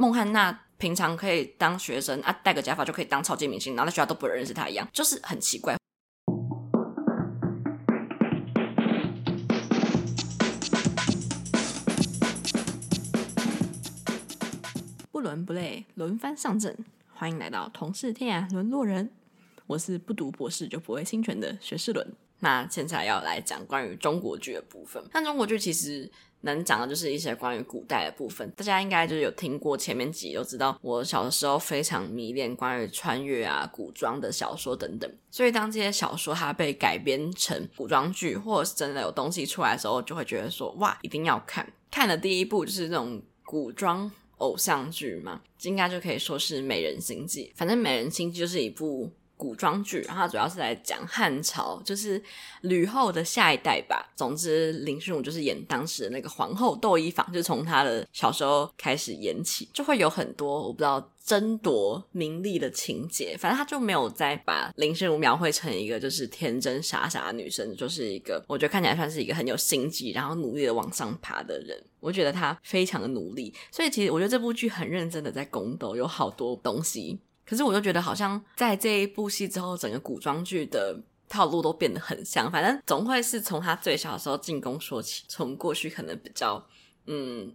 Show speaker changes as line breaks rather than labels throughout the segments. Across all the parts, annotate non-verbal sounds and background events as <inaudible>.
孟汉娜平常可以当学生啊，戴个假发就可以当超级明星，然后在学校都不认识她一样，就是很奇怪。不伦不类，轮番上阵，欢迎来到同是天涯沦落人。我是不读博士就不会侵权的学士伦。那现在要来讲关于中国剧的部分。看中国剧其实能讲的就是一些关于古代的部分。大家应该就是有听过前面几集，都知道我小的时候非常迷恋关于穿越啊、古装的小说等等。所以当这些小说它被改编成古装剧，或者是真的有东西出来的时候，就会觉得说哇，一定要看。看的第一部就是那种古装偶像剧嘛，应该就可以说是《美人心计》。反正《美人心计》就是一部。古装剧，然后它主要是来讲汉朝，就是吕后的下一代吧。总之，林心如就是演当时的那个皇后窦漪房，就从她的小时候开始演起，就会有很多我不知道争夺名利的情节。反正他就没有再把林心如描绘成一个就是天真傻傻的女生，就是一个我觉得看起来算是一个很有心机，然后努力的往上爬的人。我觉得她非常的努力，所以其实我觉得这部剧很认真的在宫斗，有好多东西。可是我就觉得，好像在这一部戏之后，整个古装剧的套路都变得很像。反正总会是从他最小的时候进宫说起，从过去可能比较嗯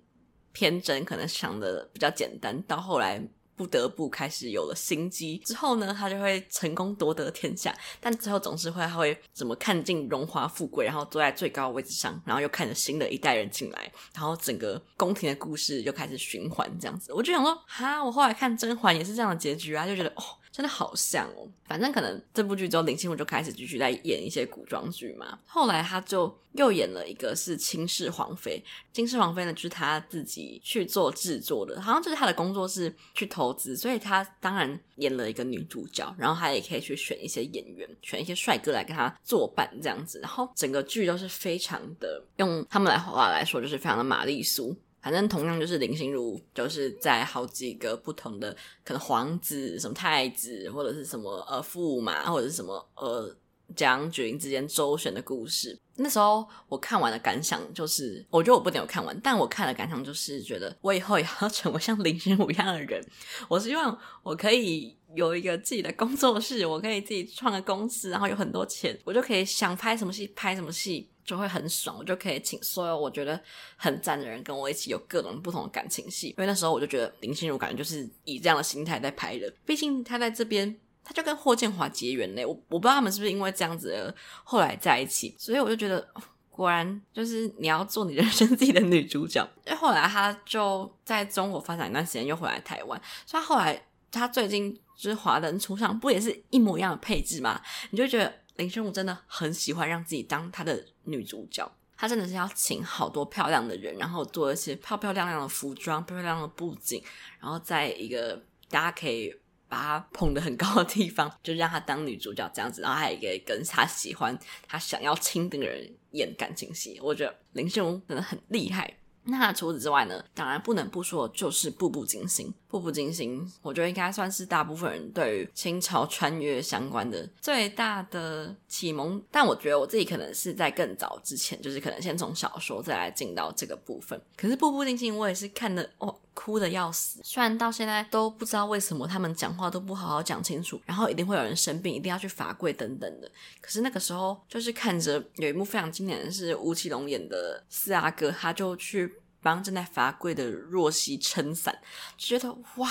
偏真，可能想的比较简单，到后来。不得不开始有了心机之后呢，他就会成功夺得天下。但之后总是会他会怎么看尽荣华富贵，然后坐在最高位置上，然后又看着新的一代人进来，然后整个宫廷的故事就开始循环这样子。我就想说，哈，我后来看甄嬛也是这样的结局啊，就觉得哦。真的好像哦，反正可能这部剧之后，林心如就开始继续在演一些古装剧嘛。后来她就又演了一个是《倾世皇妃》，《倾世皇妃》呢就是她自己去做制作的，好像就是她的工作室去投资，所以她当然演了一个女主角，然后她也可以去选一些演员，选一些帅哥来跟她作伴这样子。然后整个剧都是非常的，用他们来话来说，就是非常的玛丽苏。反正同样就是林心如，就是在好几个不同的可能皇子、什么太子，或者是什么呃驸马，或者是什么呃将军之间周旋的故事。那时候我看完的感想就是，我觉得我不能有看完，但我看的感想就是觉得，我以后也要成为像林心如一样的人。我希望我可以有一个自己的工作室，我可以自己创个公司，然后有很多钱，我就可以想拍什么戏拍什么戏。就会很爽，我就可以请所有我觉得很赞的人跟我一起有各种不同的感情戏。因为那时候我就觉得林心如感觉就是以这样的心态在拍的。毕竟她在这边，他就跟霍建华结缘嘞。我我不知道他们是不是因为这样子而后来在一起。所以我就觉得，果然就是你要做你人生自己的女主角。因为后来他就在中国发展一段时间，又回来台湾。所以后来他最近就是华灯初上，不也是一模一样的配置吗？你就觉得。林心如真的很喜欢让自己当她的女主角，她真的是要请好多漂亮的人，然后做一些漂漂亮亮的服装、漂漂亮亮的布景，然后在一个大家可以把她捧得很高的地方，就让她当女主角这样子，然后还可以跟她喜欢、她想要亲的人演感情戏。我觉得林心如真的很厉害。那除此之外呢，当然不能不说就是《步步惊心》。《步步惊心》，我觉得应该算是大部分人对于清朝穿越相关的最大的启蒙。但我觉得我自己可能是在更早之前，就是可能先从小说再来进到这个部分。可是《步步惊心》，我也是看的哦，哭的要死。虽然到现在都不知道为什么他们讲话都不好好讲清楚，然后一定会有人生病，一定要去罚跪等等的。可是那个时候就是看着有一幕非常经典的是吴奇隆演的四阿哥，他就去。帮正在罚跪的若曦撑伞，就觉得哇，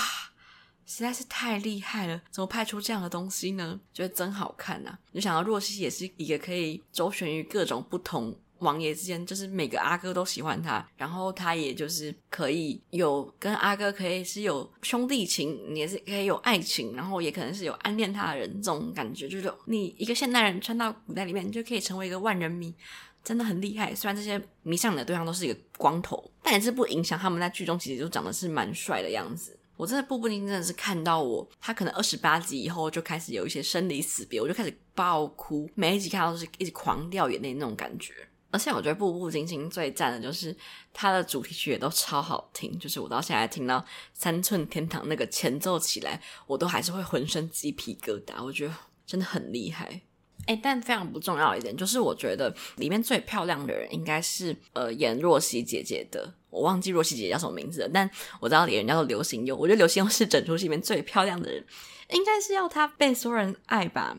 实在是太厉害了！怎么拍出这样的东西呢？觉得真好看呐、啊！就想到若曦也是一个可以周旋于各种不同王爷之间，就是每个阿哥都喜欢他，然后他也就是可以有跟阿哥可以是有兄弟情，也是可以有爱情，然后也可能是有暗恋他的人这种感觉，就是你一个现代人穿到古代里面，你就可以成为一个万人迷。真的很厉害，虽然这些迷上你的对象都是一个光头，但也是不影响他们在剧中其实就长得是蛮帅的样子。我真的步步惊真的是看到我，他可能二十八集以后就开始有一些生离死别，我就开始爆哭，每一集看到都是一直狂掉眼泪那种感觉。而且我觉得步步惊心最赞的就是它的主题曲也都超好听，就是我到现在听到三寸天堂那个前奏起来，我都还是会浑身鸡皮疙瘩，我觉得真的很厉害。哎，但非常不重要一点，就是我觉得里面最漂亮的人应该是呃演若曦姐姐的我忘记若曦姐姐叫什么名字了，但我知道里人叫做刘心悠。我觉得刘心悠是整出戏里面最漂亮的人，应该是要她被所有人爱吧。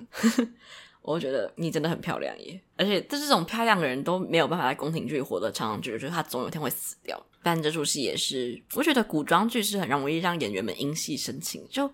我觉得你真的很漂亮耶，而且这这种漂亮的人都没有办法在宫廷剧活得长久，就是他总有一天会死掉。但这出戏也是，我觉得古装剧是很容易让演员们因戏生情。就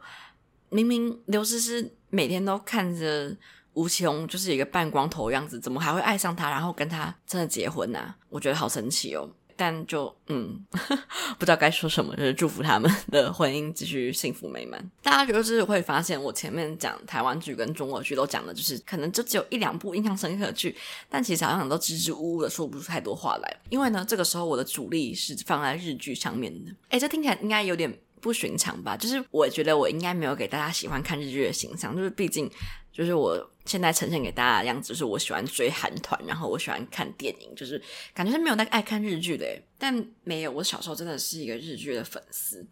明明刘诗诗每天都看着吴奇隆就是一个半光头样子，怎么还会爱上他，然后跟他真的结婚呢、我觉得好神奇哦。但就嗯，<laughs> 不知道该说什么，就是祝福他们的婚姻继续幸福美满。<laughs> 大家就是会发现，我前面讲台湾剧跟中国剧都讲的，就是可能就只有一两部印象深刻的剧，但其实好像都支支吾吾的说不出太多话来。因为呢，这个时候我的主力是放在日剧上面的。诶，这听起来应该有点不寻常吧？就是我觉得我应该没有给大家喜欢看日剧的形象，就是毕竟。就是我现在呈现给大家的样子，是我喜欢追韩团，然后我喜欢看电影，就是感觉是没有那个爱看日剧的，但没有，我小时候真的是一个日剧的粉丝，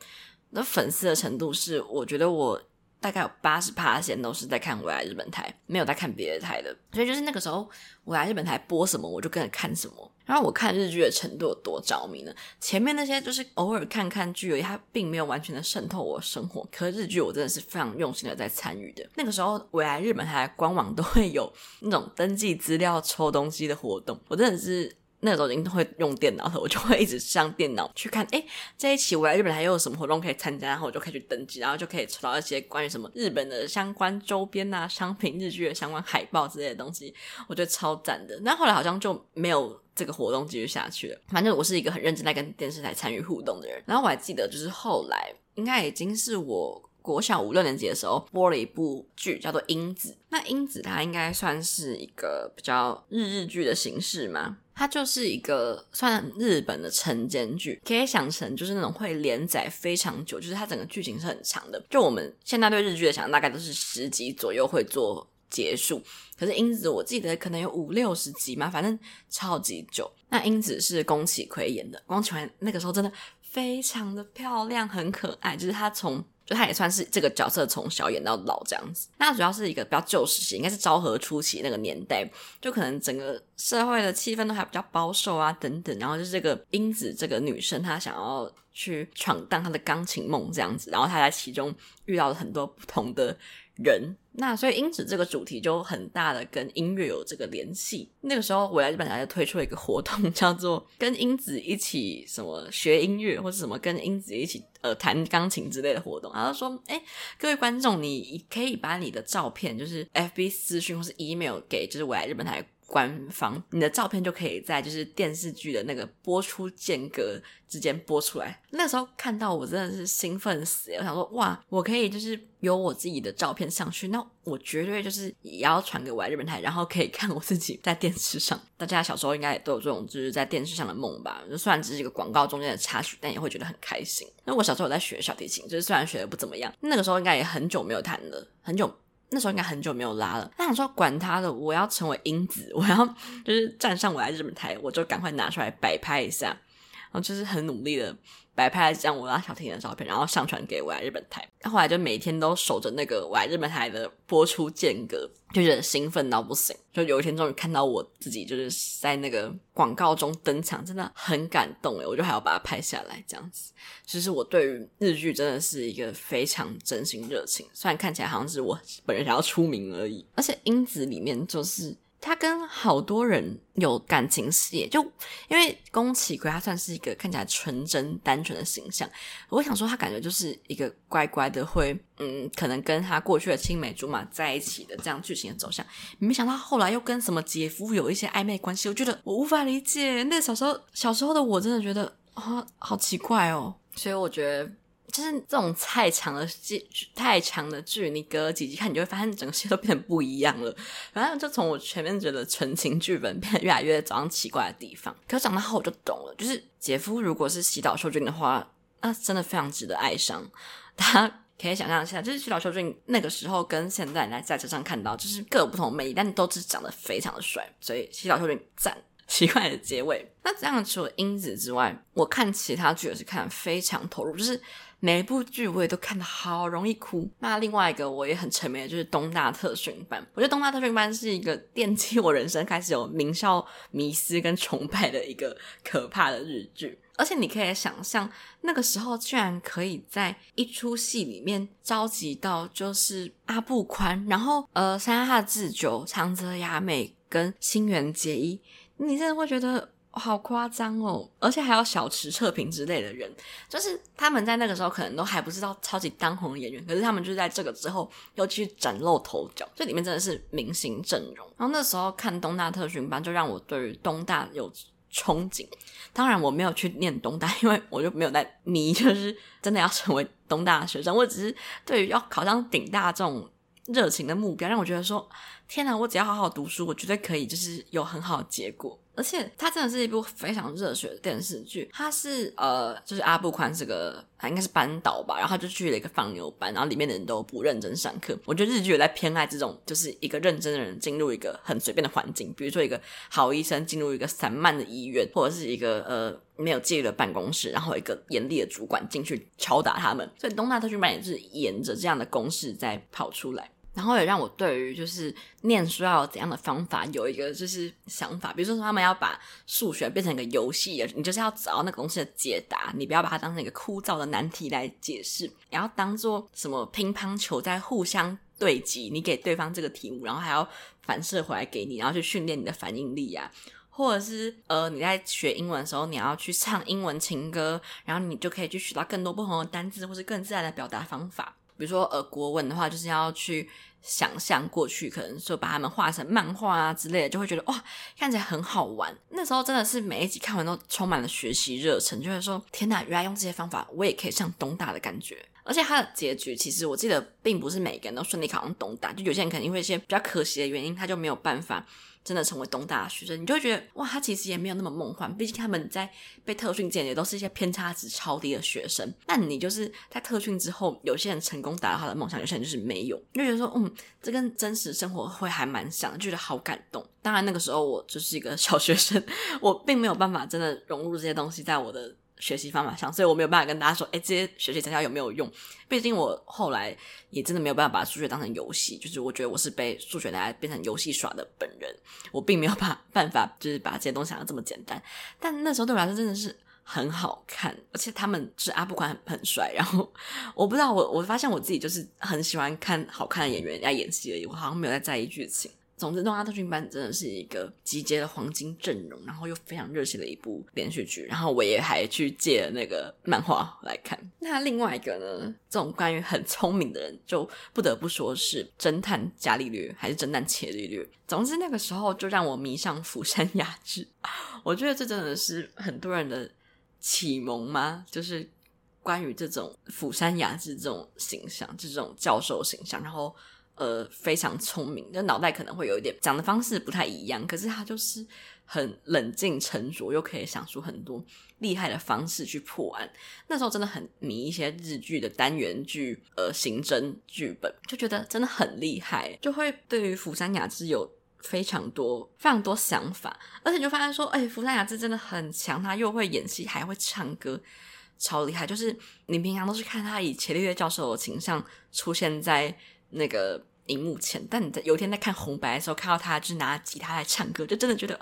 那粉丝的程度是，我觉得我。大概有八十趴线都是在看未来日本台，没有在看别的台的，所以就是那个时候未来日本台播什么，我就跟着看什么。然后我看日剧的程度有多着迷呢？前面那些就是偶尔看看剧而已，它并没有完全的渗透我生活。可是日剧我真的是非常用心的在参与的。那个时候未来日本台官网都会有那种登记资料抽东西的活动，我真的是。那个时候已经会用电脑了，我就会一直上电脑去看，诶，这一期我来日本还又有什么活动可以参加，然后我就可以去登记，然后就可以抽到一些关于什么日本的相关周边啊、商品、日剧的相关海报之类的东西，我觉得超赞的。那后来好像就没有这个活动继续下去了。反正我是一个很认真在跟电视台参与互动的人。然后我还记得，就是后来应该已经是我。国小五六年级的时候播了一部剧，叫做《英子》。那《英子》它应该算是一个比较日日剧的形式嘛？它就是一个算日本的晨间剧，可以想成就是那种会连载非常久，就是它整个剧情是很长的。就我们现在对日剧的想，大概都是十集左右会做结束。可是《英子》我记得可能有五六十集嘛，反正超级久。那《英子》是宫崎葵演的，宫崎葵那个时候真的非常的漂亮，很可爱，就是她从。就他也算是这个角色从小演到老这样子，那主要是一个比较旧时期，应该是昭和初期那个年代，就可能整个社会的气氛都还比较保守啊等等，然后就是这个英子这个女生，她想要去闯荡她的钢琴梦这样子，然后她在其中遇到了很多不同的人，那所以英子这个主题就很大的跟音乐有这个联系。那个时候未来日本台就推出了一个活动，<laughs> 叫做跟英子一起什么学音乐，或者什么跟英子一起呃弹钢琴之类的活动。然后说，哎，各位观众，你可以把你的照片，就是 FB 私讯或是 email 给就是未来日本台。官方，你的照片就可以在就是电视剧的那个播出间隔之间播出来。那时候看到我真的是兴奋死，我想说哇，我可以就是有我自己的照片上去，那我绝对就是也要传给我日本台，然后可以看我自己在电视上。大家小时候应该也都有这种就是在电视上的梦吧？就虽然只是一个广告中间的插曲，但也会觉得很开心。那我小时候有在学小提琴，就是虽然学的不怎么样，那个时候应该也很久没有弹了，很久。那时候应该很久没有拉了，那想说管他的，我要成为英子，我要就是站上我来日本台，我就赶快拿出来摆拍一下，然后就是很努力的摆拍了这样我拉小提琴的照片，然后上传给我来日本台。后来就每天都守着那个我来日本台的播出间隔，就觉得兴奋到不行。就有一天终于看到我自己就是在那个广告中登场，真的很感动诶，我就还要把它拍下来这样子。其实我对于日剧真的是一个非常真心热情，虽然看起来好像是我本人想要出名而已，而且英子里面就是。他跟好多人有感情戏，就因为宫崎葵他算是一个看起来纯真单纯的形象，我想说他感觉就是一个乖乖的会，嗯，可能跟他过去的青梅竹马在一起的这样剧情的走向，没想到后来又跟什么姐夫有一些暧昧关系，我觉得我无法理解。那小时候小时候的我真的觉得啊，好奇怪哦，所以我觉得。就是这种太长的剧，太长的剧，你隔几集看，你就会发现整个戏都变得不一样了。反正就从我前面觉得纯情剧本变得越来越早上奇怪的地方，可是长大后我就懂了。就是姐夫如果是西岛秀俊的话，那真的非常值得爱上。大家可以想象一下，就是西岛秀俊那个时候跟现在来在车上看到，就是各有不同的魅力，但都是长得非常的帅。所以西岛秀俊赞。奇怪的结尾。那这样除了英子之外，我看其他剧也是看非常投入，就是。每一部剧我也都看得好容易哭。那另外一个我也很沉迷的就是《东大特训班》。我觉得《东大特训班》是一个奠基我人生开始有名校迷思跟崇拜的一个可怕的日剧。而且你可以想象，那个时候居然可以在一出戏里面召集到就是阿部宽，然后呃山下智久、长泽雅美跟新垣结衣，你真的会觉得。好夸张哦！而且还有小池彻平之类的人，就是他们在那个时候可能都还不知道超级当红的演员，可是他们就在这个之后又去崭露头角，这里面真的是明星阵容。然后那时候看东大特训班，就让我对于东大有憧憬。当然我没有去念东大，因为我就没有在迷，就是真的要成为东大的学生。我只是对于要考上顶大这种热情的目标，让我觉得说：天哪，我只要好好读书，我绝对可以，就是有很好的结果。而且它真的是一部非常热血的电视剧。它是呃，就是阿部宽这个，他应该是班导吧，然后他就去了一个放牛班，然后里面的人都不认真上课。我觉得日剧有在偏爱这种，就是一个认真的人进入一个很随便的环境，比如说一个好医生进入一个散漫的医院，或者是一个呃没有纪律的办公室，然后一个严厉的主管进去敲打他们。所以东大特训班也是沿着这样的公式在跑出来。然后也让我对于就是念书要有怎样的方法有一个就是想法，比如说他们要把数学变成一个游戏，你就是要找到那个东西的解答，你不要把它当成一个枯燥的难题来解释，然后当做什么乒乓球在互相对击，你给对方这个题目，然后还要反射回来给你，然后去训练你的反应力啊，或者是呃你在学英文的时候，你要去唱英文情歌，然后你就可以去学到更多不同的单字，或是更自然的表达方法。比如说呃国文的话，就是要去。想象过去，可能说把他们画成漫画啊之类的，就会觉得哇，看起来很好玩。那时候真的是每一集看完都充满了学习热忱，就会说天哪，原来用这些方法我也可以上东大的感觉。而且它的结局其实我记得并不是每个人都顺利考上东大，就有些人可能因为一些比较可惜的原因，他就没有办法。真的成为东大的学生，你就会觉得哇，他其实也没有那么梦幻。毕竟他们在被特训间也都是一些偏差值超低的学生。但你就是在特训之后，有些人成功达到他的梦想，有些人就是没有。就觉得说，嗯，这跟真实生活会还蛮像，就觉得好感动。当然那个时候我就是一个小学生，<laughs> 我并没有办法真的融入这些东西在我的。学习方法上，所以我没有办法跟大家说，哎，这些学习成效有没有用？毕竟我后来也真的没有办法把数学当成游戏，就是我觉得我是被数学拿来变成游戏耍的本人，我并没有办办法，就是把这些东西想的这么简单。但那时候对我来说真的是很好看，而且他们是阿部宽很帅，然后我不知道我我发现我自己就是很喜欢看好看的演员在演戏而已，我好像没有在在意剧情。总之，东大特训班真的是一个集结了黄金阵容，然后又非常热血的一部连续剧。然后我也还去借了那个漫画来看。那另外一个呢，这种关于很聪明的人，就不得不说是侦探伽利略还是侦探伽利略。总之，那个时候就让我迷上釜山雅治。<laughs> 我觉得这真的是很多人的启蒙吗？就是关于这种釜山雅治这种形象，这种教授形象，然后。呃，非常聪明，就脑袋可能会有一点讲的方式不太一样，可是他就是很冷静沉着，又可以想出很多厉害的方式去破案。那时候真的很迷一些日剧的单元剧，呃，刑侦剧本，就觉得真的很厉害，就会对于釜山雅治有非常多非常多想法，而且就发现说，哎，福山雅治真的很强，他又会演戏，还会唱歌，超厉害。就是你平常都是看他以伽利略教授的形象出现在。那个荧幕前，但你在有一天在看红白的时候，看到他就是拿吉他来唱歌，就真的觉得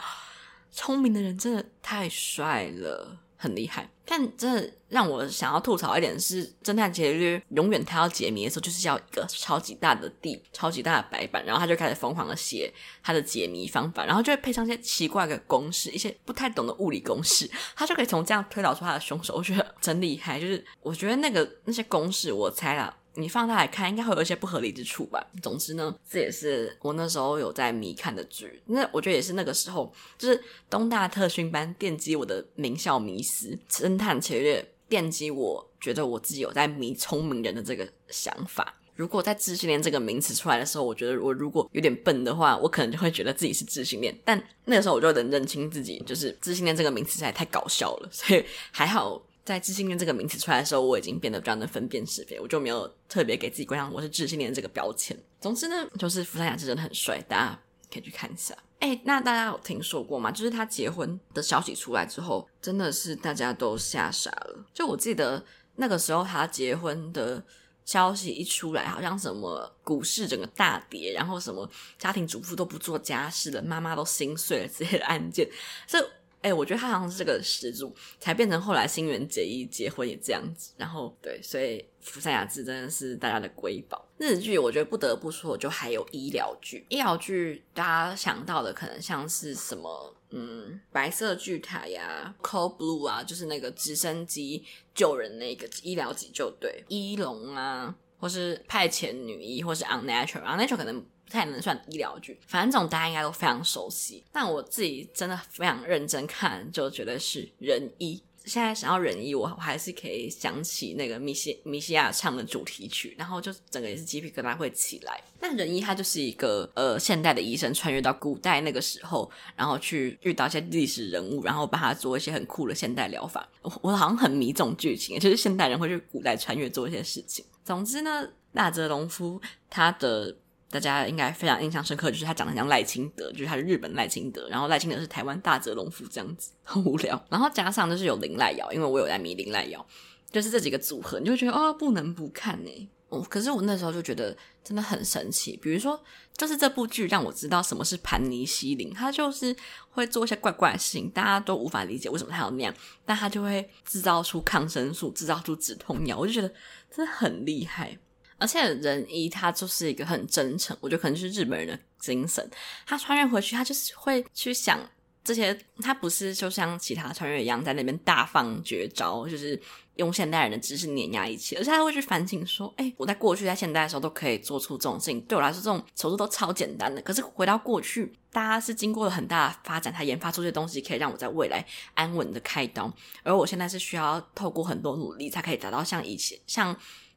聪明的人真的太帅了，很厉害。但真的让我想要吐槽一点是，侦探伽利略永远他要解谜的时候，就是要一个超级大的地、超级大的白板，然后他就开始疯狂的写他的解谜方法，然后就会配上一些奇怪的公式，一些不太懂的物理公式，他就可以从这样推导出他的凶手。我觉得真厉害，就是我觉得那个那些公式，我猜啦。你放大来看，应该会有一些不合理之处吧。总之呢，这也是我那时候有在迷看的剧。那我觉得也是那个时候，就是东大特训班奠基我的名校迷思，侦探伽利略奠基我觉得我自己有在迷聪明人的这个想法。如果在智性恋这个名词出来的时候，我觉得我如果有点笨的话，我可能就会觉得自己是智性恋。但那个时候我就能认清自己，就是智性恋这个名词实在太搞笑了，所以还好。在智性恋这个名词出来的时候，我已经变得比较能分辨是非，我就没有特别给自己冠上我是智性恋这个标签。总之呢，就是福山雅治真的很帅，大家可以去看一下。哎，那大家有听说过吗？就是他结婚的消息出来之后，真的是大家都吓傻了。就我记得那个时候他结婚的消息一出来，好像什么股市整个大跌，然后什么家庭主妇都不做家事了，妈妈都心碎了之类的案件，这。哎，我觉得他好像是这个始祖，才变成后来新垣结衣结婚也这样子。然后对，所以福山雅治真的是大家的瑰宝。日剧我觉得不得不说，就还有医疗剧。医疗剧大家想到的可能像是什么，嗯，白色巨塔呀，Code Blue 啊，就是那个直升机救人那个医疗急救队，医龙啊，或是派遣女医，或是 Unnatural，Unnatural 可能。不太能算医疗剧，反正这种大家应该都非常熟悉。但我自己真的非常认真看，就觉得是仁医。现在想要仁医，我我还是可以想起那个米西米西亚唱的主题曲，然后就整个也是鸡皮疙瘩会起来。那仁医他就是一个呃现代的医生，穿越到古代那个时候，然后去遇到一些历史人物，然后帮他做一些很酷的现代疗法。我我好像很迷这种剧情，就是现代人会去古代穿越做一些事情。总之呢，大泽隆夫他的。大家应该非常印象深刻，就是他长得像赖清德，就是他是日本赖清德，然后赖清德是台湾大泽隆夫这样子，很无聊。然后加上就是有林濑遥，因为我有在迷林濑遥，就是这几个组合，你就会觉得哦，不能不看呢。哦，可是我那时候就觉得真的很神奇，比如说，就是这部剧让我知道什么是盘尼西林，他就是会做一些怪怪的事情，大家都无法理解为什么他要那样，但他就会制造出抗生素，制造出止痛药，我就觉得真的很厉害。而且仁一他就是一个很真诚，我觉得可能是日本人的精神。他穿越回去，他就是会去想这些，他不是就像其他穿越一样在那边大放绝招，就是用现代人的知识碾压一切。而且他会去反省说：“哎，我在过去在现代的时候都可以做出这种事情，对我来说这种手术都超简单的。可是回到过去，大家是经过了很大的发展，才研发出这些东西，可以让我在未来安稳的开刀。而我现在是需要透过很多努力，才可以达到像以前像。”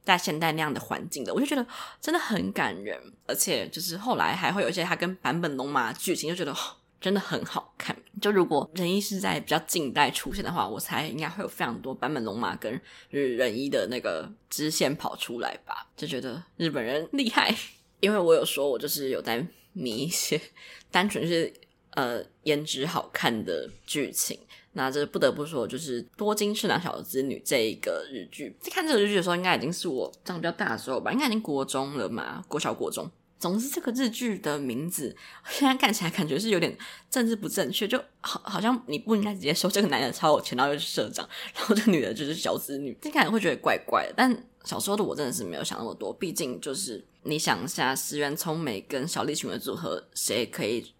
在现代那样的环境的，我就觉得真的很感人，而且就是后来还会有一些他跟坂本龙马剧情，就觉得真的很好看。就如果仁一是在比较近代出现的话，我猜应该会有非常多坂本龙马跟仁一的那个支线跑出来吧，就觉得日本人厉害。因为我有说，我就是有在迷一些 <laughs> 单纯是呃颜值好看的剧情。那这不得不说，就是多金市场小资女这一个日剧，在看这个日剧的时候，应该已经是我长比较大的时候吧，应该已经国中了嘛，国小国中。总之，这个日剧的名字现在看起来感觉是有点政治不正确，就好好像你不应该直接说这个男的超有钱，然后又是社长，然后这女的就是小资女，听起来会觉得怪怪的。但小时候的我真的是没有想那么多，毕竟就是你想一下，石原聪美跟小栗旬的组合，谁可以？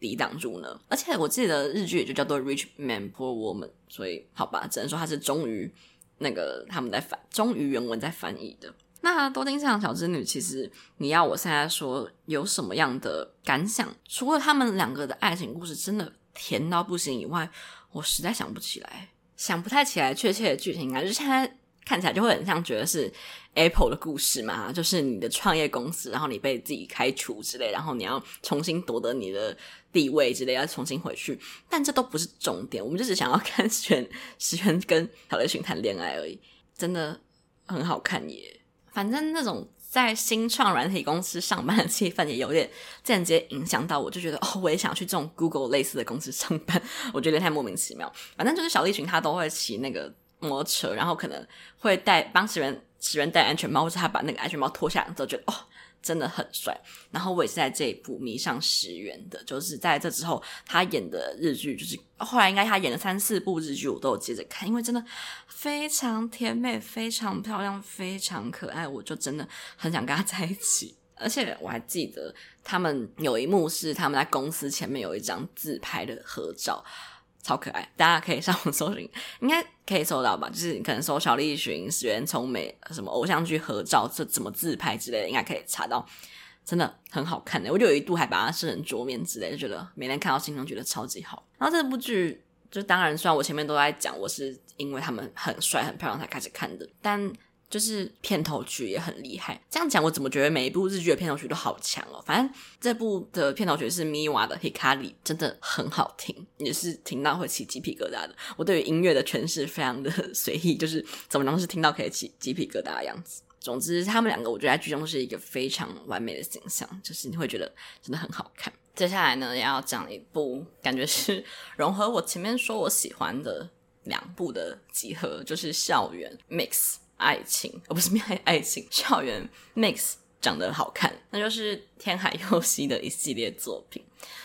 抵挡住呢？而且我记得日剧也就叫做《Rich Man Poor Woman》，所以好吧，只能说它是忠于那个他们在翻，忠于原文在翻译的。那多金市场小织女，其实你要我现在说有什么样的感想？除了他们两个的爱情故事真的甜到不行以外，我实在想不起来，想不太起来确切的剧情啊，就是现在。看起来就会很像觉得是 Apple 的故事嘛，就是你的创业公司，然后你被自己开除之类，然后你要重新夺得你的地位之类，要重新回去。但这都不是重点，我们就只想要看石原石原跟小栗旬谈恋爱而已，真的很好看耶。反正那种在新创软体公司上班的气氛也有点间接影响到我，就觉得哦，我也想去这种 Google 类似的公司上班，我觉得太莫名其妙。反正就是小栗旬他都会骑那个。摩托车，然后可能会带帮石原石原戴安全帽，或是他把那个安全帽脱下来之后，觉得哦，真的很帅。然后我也是在这一部迷上石原的，就是在这之后他演的日剧，就是后来应该他演了三四部日剧，我都有接着看，因为真的非常甜美、非常漂亮、非常可爱，我就真的很想跟他在一起。<laughs> 而且我还记得他们有一幕是他们在公司前面有一张自拍的合照。超可爱，大家可以上网搜寻，<laughs> 应该可以搜到吧？就是可能搜小栗旬、石原聪美什么偶像剧合照，这怎么自拍之类的，应该可以查到，真的很好看的。我就有一度还把它设成桌面之类，就觉得每天看到心中觉得超级好。然后这部剧，就当然虽然我前面都在讲，我是因为他们很帅很漂亮才开始看的，但。就是片头曲也很厉害，这样讲我怎么觉得每一部日剧的片头曲都好强哦？反正这部的片头曲是 Miwa 的《Hikari》，真的很好听，也是听到会起鸡皮疙瘩的。我对于音乐的诠释非常的 <laughs> 随意，就是怎么能是听到可以起鸡皮疙瘩的样子。总之，他们两个我觉得在剧中是一个非常完美的形象，就是你会觉得真的很好看。接下来呢，也要讲一部感觉是融合我前面说我喜欢的两部的集合，就是校园 Mix。爱情，而不是恋爱 <laughs> 爱情，校园 mix 长得好看，那就是天海佑希的一系列作品。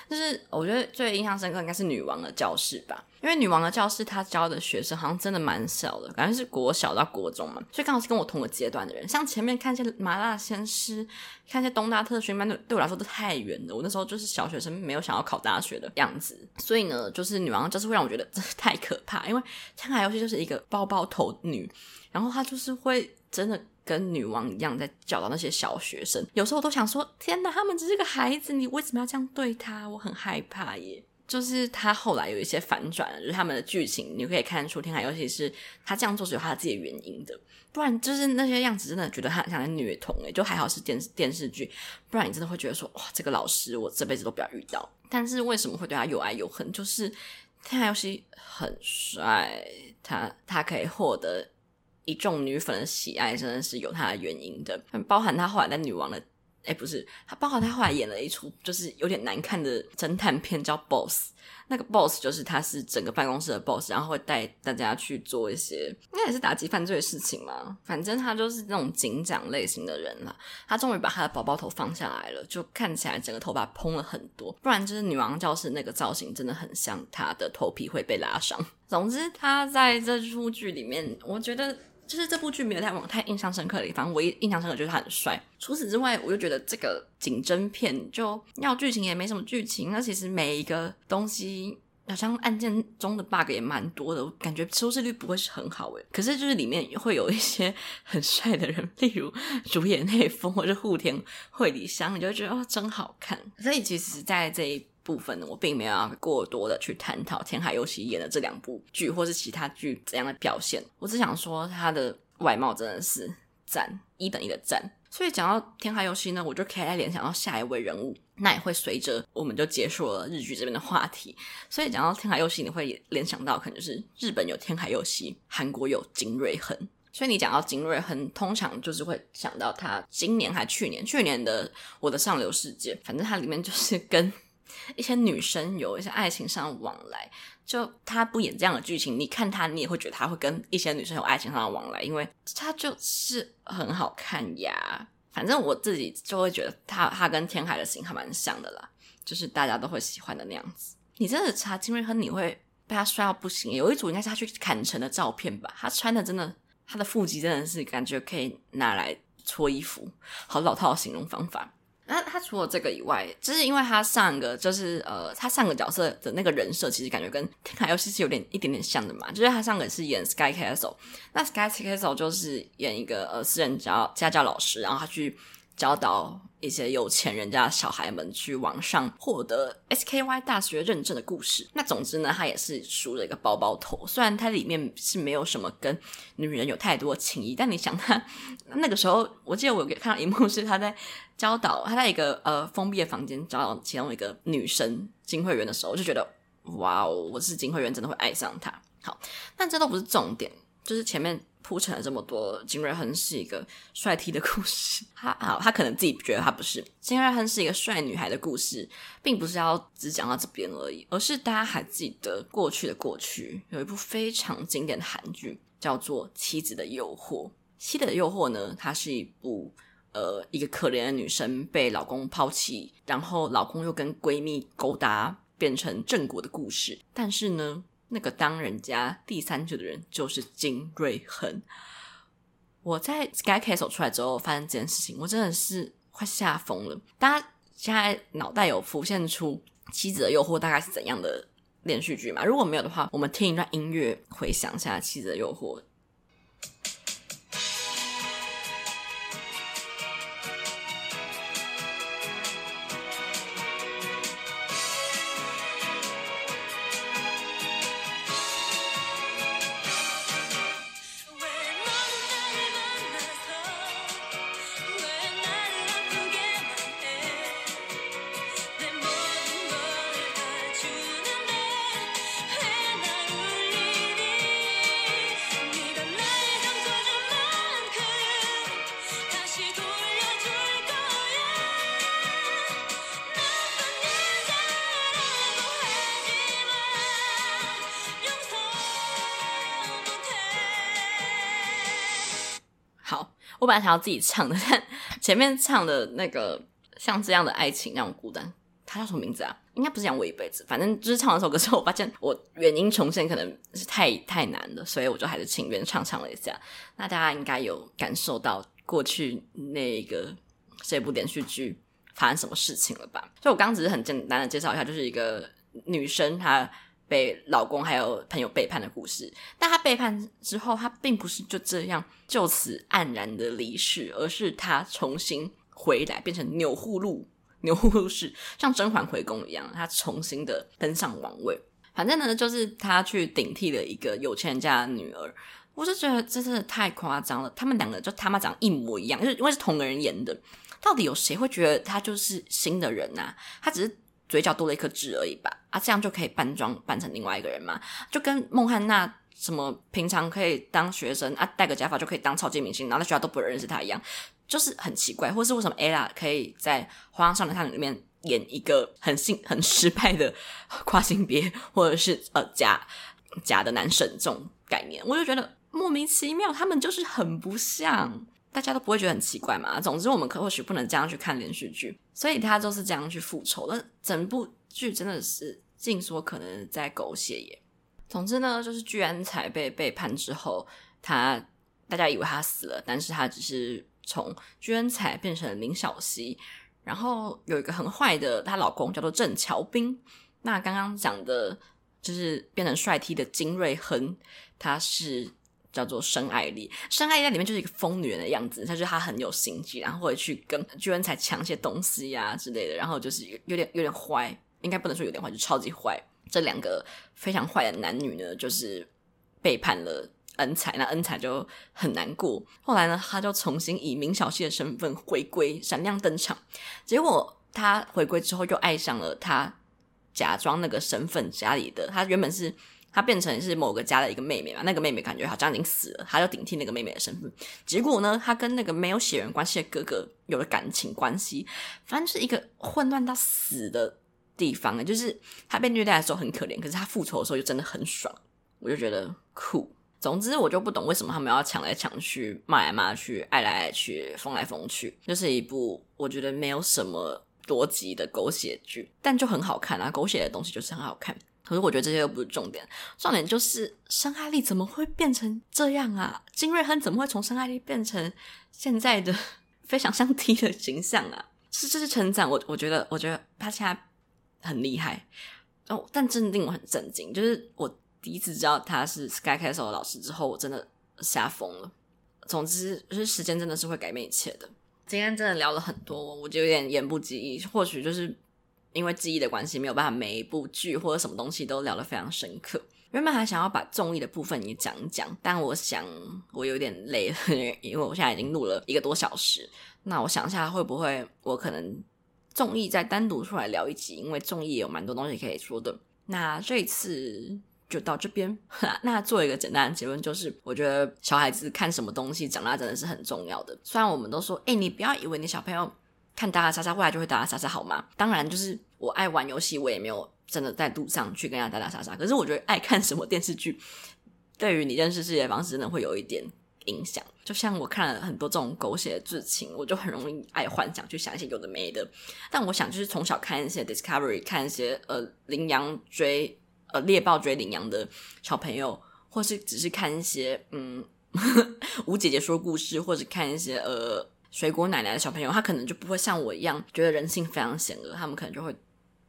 就是我觉得最印象深刻应该是《女王的教室》吧，因为《女王的教室》她教的学生好像真的蛮小的，感觉是国小到国中嘛，所以刚好是跟我同个阶段的人。像前面看一些《麻辣鲜师》，看一些东大特训班，对对我来说都太远了。我那时候就是小学生，没有想要考大学的样子，所以呢，就是《女王的教室》会让我觉得真 <laughs> 的太可怕，因为天海佑希就是一个包包头女，然后她就是会真的。跟女王一样在教导那些小学生，有时候我都想说：天哪，他们只是个孩子，你为什么要这样对他？我很害怕耶。就是他后来有一些反转，就是他们的剧情，你可以看出天海，尤其是他这样做是有他自己的原因的。不然就是那些样子，真的觉得他很像在虐童诶，就还好是电视电视剧，不然你真的会觉得说：哇，这个老师我这辈子都不要遇到。但是为什么会对他又爱又恨？就是天海佑希很帅，他他可以获得。一众女粉的喜爱真的是有他的原因的，包含他后来在女王的，哎，不是，他包含他后来演了一出就是有点难看的侦探片，叫 Boss。那个 Boss 就是他是整个办公室的 Boss，然后会带大家去做一些应该也是打击犯罪的事情嘛。反正他就是那种警长类型的人啦。他终于把他的宝宝头放下来了，就看起来整个头发蓬了很多。不然就是女王教室那个造型真的很像他的头皮会被拉伤。总之他在这出剧里面，我觉得。就是这部剧没有太往太印象深刻的地方，唯一印象深刻就是他很帅。除此之外，我就觉得这个警侦片就要剧情也没什么剧情，那其实每一个东西好像案件中的 bug 也蛮多的，我感觉收视率不会是很好诶。可是就是里面会有一些很帅的人，例如主演内丰或者户田惠梨香，你就觉得哦真好看。所以其实，在这一部分呢，我并没有过多的去探讨天海佑希演的这两部剧，或是其他剧怎样的表现。我只想说，他的外貌真的是赞一等一的赞。所以讲到天海佑希呢，我就可以联想到下一位人物，那也会随着我们就结束了日剧这边的话题。所以讲到天海佑希，你会联想到可能就是日本有天海佑希，韩国有金瑞亨。所以你讲到金瑞亨，通常就是会想到他今年还去年去年的《我的上流世界》，反正他里面就是跟。一些女生有一些爱情上的往来，就他不演这样的剧情，你看他，你也会觉得他会跟一些女生有爱情上的往来，因为他就是很好看呀。反正我自己就会觉得他他跟天海的型还蛮像的啦，就是大家都会喜欢的那样子。你真的查金瑞亨，你会被他帅到不行。有一组应该是他去砍城的照片吧，他穿的真的，他的腹肌真的是感觉可以拿来搓衣服，好老套的形容方法。那他除了这个以外，就是因为他上个就是呃，他上个角色的那个人设，其实感觉跟天海游戏是有点一点点像的嘛。就是他上个是演 Sky Castle，那 Sky Castle 就是演一个呃私人教家教老师，然后他去。教导一些有钱人家小孩们去网上获得 SKY 大学认证的故事。那总之呢，他也是梳了一个包包头。虽然他里面是没有什么跟女人有太多情谊，但你想他那个时候，我记得我有看到一幕是他在教导他在一个呃封闭的房间教导其中一个女生金惠媛的时候，就觉得哇哦，我是金惠媛真的会爱上他。好，但这都不是重点，就是前面。铺陈了这么多，金瑞亨是一个帅 T 的故事。<laughs> 他好，他可能自己觉得他不是。金瑞亨是一个帅女孩的故事，并不是要只讲到这边而已，而是大家还记得过去的过去，有一部非常经典的韩剧叫做《妻子的诱惑》。《妻子的诱惑》呢，它是一部呃一个可怜的女生被老公抛弃，然后老公又跟闺蜜勾搭变成正果的故事。但是呢，那个当人家第三者的人就是金瑞亨。我在 Sky Castle 出来之后发生这件事情，我真的是快吓疯了。大家现在脑袋有浮现出《妻子的诱惑》大概是怎样的连续剧吗？如果没有的话，我们听一段音乐回想一下《妻子的诱惑》。我本来想要自己唱的，<laughs> 但前面唱的那个像这样的爱情那种孤单，它叫什么名字啊？应该不是讲我一辈子，反正就是唱完这首歌之后，我发现我原音重现可能是太太难了，所以我就还是情愿唱唱了一下。那大家应该有感受到过去那个这部连续剧发生什么事情了吧？所以我刚只是很简单的介绍一下，就是一个女生她被老公还有朋友背叛的故事。但她背叛之后，她并不是就这样就此黯然的离世，而是她重新回来，变成钮祜禄。钮祜禄氏像甄嬛回宫一样，她重新的登上王位。反正呢，就是她去顶替了一个有钱人家的女儿。我就觉得这真的太夸张了。他们两个就他妈长一模一样，就是因为是同个人演的。到底有谁会觉得他就是新的人啊？他只是嘴角多了一颗痣而已吧？啊，这样就可以扮装扮成另外一个人嘛？就跟孟汉娜什么平常可以当学生啊，戴个假发就可以当超级明星，然后在学校都不认识他一样。就是很奇怪，或是为什么 Ella 可以在《花样少年派》里面演一个很性 <laughs> 很失败的跨性别，或者是呃假假的男神这种概念，我就觉得莫名其妙。他们就是很不像，大家都不会觉得很奇怪嘛。总之，我们可或许不能这样去看连续剧，所以他就是这样去复仇。那整部剧真的是尽说可能在狗血耶。总之呢，就是居安才被背叛之后，他大家以为他死了，但是他只是。从居安才变成林小溪，然后有一个很坏的，她老公叫做郑乔彬。那刚刚讲的就是变成帅 T 的金瑞亨，他是叫做申爱丽。申爱丽在里面就是一个疯女人的样子，她就是她很有心机，然后会去跟居安采抢一些东西呀、之类的，然后就是有点有点坏，应该不能说有点坏，就超级坏。这两个非常坏的男女呢，就是背叛了。恩采，那恩采就很难过。后来呢，他就重新以明小溪的身份回归，闪亮登场。结果他回归之后，又爱上了他假装那个身份家里的。他原本是他变成是某个家的一个妹妹嘛，那个妹妹感觉好像已经死了，他就顶替那个妹妹的身份。结果呢，他跟那个没有血缘关系的哥哥有了感情关系，反正是一个混乱到死的地方。就是他被虐待的时候很可怜，可是他复仇的时候又真的很爽，我就觉得酷。总之，我就不懂为什么他们要抢来抢去、骂来骂去、爱来爱去、疯来疯去，就是一部我觉得没有什么逻辑的狗血剧，但就很好看啊！狗血的东西就是很好看。可是我觉得这些都不是重点，重点就是申爱丽怎么会变成这样啊？金瑞亨怎么会从申爱丽变成现在的 <laughs> 非常像 T 的形象啊？是这是成长，我我觉得，我觉得他现在很厉害哦，但真的令我很震惊，就是我。第一次知道他是 Sky Castle 的老师之后，我真的吓疯了。总之，就是时间真的是会改变一切的。今天真的聊了很多，我就有点言不及义。或许就是因为记忆的关系，没有办法每一部剧或者什么东西都聊得非常深刻。原本还想要把综艺的部分也讲讲，但我想我有点累了，<laughs> 因为我现在已经录了一个多小时。那我想一下，会不会我可能综艺再单独出来聊一集？因为综艺有蛮多东西可以说的。那这一次。就到这边，<laughs> 那做一个简单的结论，就是我觉得小孩子看什么东西长大真的是很重要的。虽然我们都说，哎、你不要以为你小朋友看打打杀杀，未来就会打打杀杀，好吗？当然，就是我爱玩游戏，我也没有真的在路上去跟人家打打杀杀。可是我觉得爱看什么电视剧，对于你认识世界的方式，真的会有一点影响。就像我看了很多这种狗血的剧情，我就很容易爱幻想，去想一些有的没的。但我想，就是从小看一些 Discovery，看一些呃羚羊追。呃，猎豹追羚羊的小朋友，或是只是看一些嗯，<laughs> 吴姐姐说故事，或者看一些呃水果奶奶的小朋友，他可能就不会像我一样觉得人性非常险恶，他们可能就会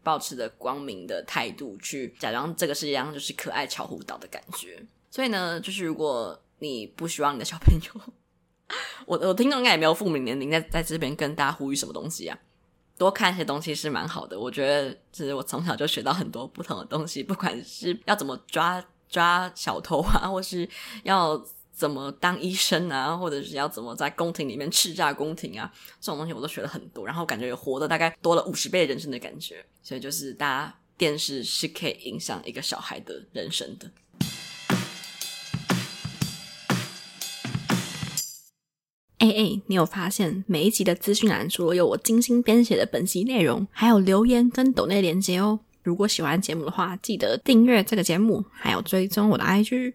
抱持着光明的态度去假装这个世界上就是可爱巧虎岛的感觉。所以呢，就是如果你不希望你的小朋友，<laughs> 我我听众应该也没有父母年龄在在这边跟大家呼吁什么东西啊。多看一些东西是蛮好的，我觉得其实我从小就学到很多不同的东西，不管是要怎么抓抓小偷啊，或是要怎么当医生啊，<laughs> 或者是要怎么在宫廷里面叱咤宫廷啊，这种东西我都学了很多，然后感觉有活的大概多了五十倍人生的感觉，所以就是大家电视是可以影响一个小孩的人生的。哎哎，你有发现每一集的资讯栏除了有我精心编写的本集内容，还有留言跟抖内连接哦。如果喜欢节目的话，记得订阅这个节目，还有追踪我的 IG。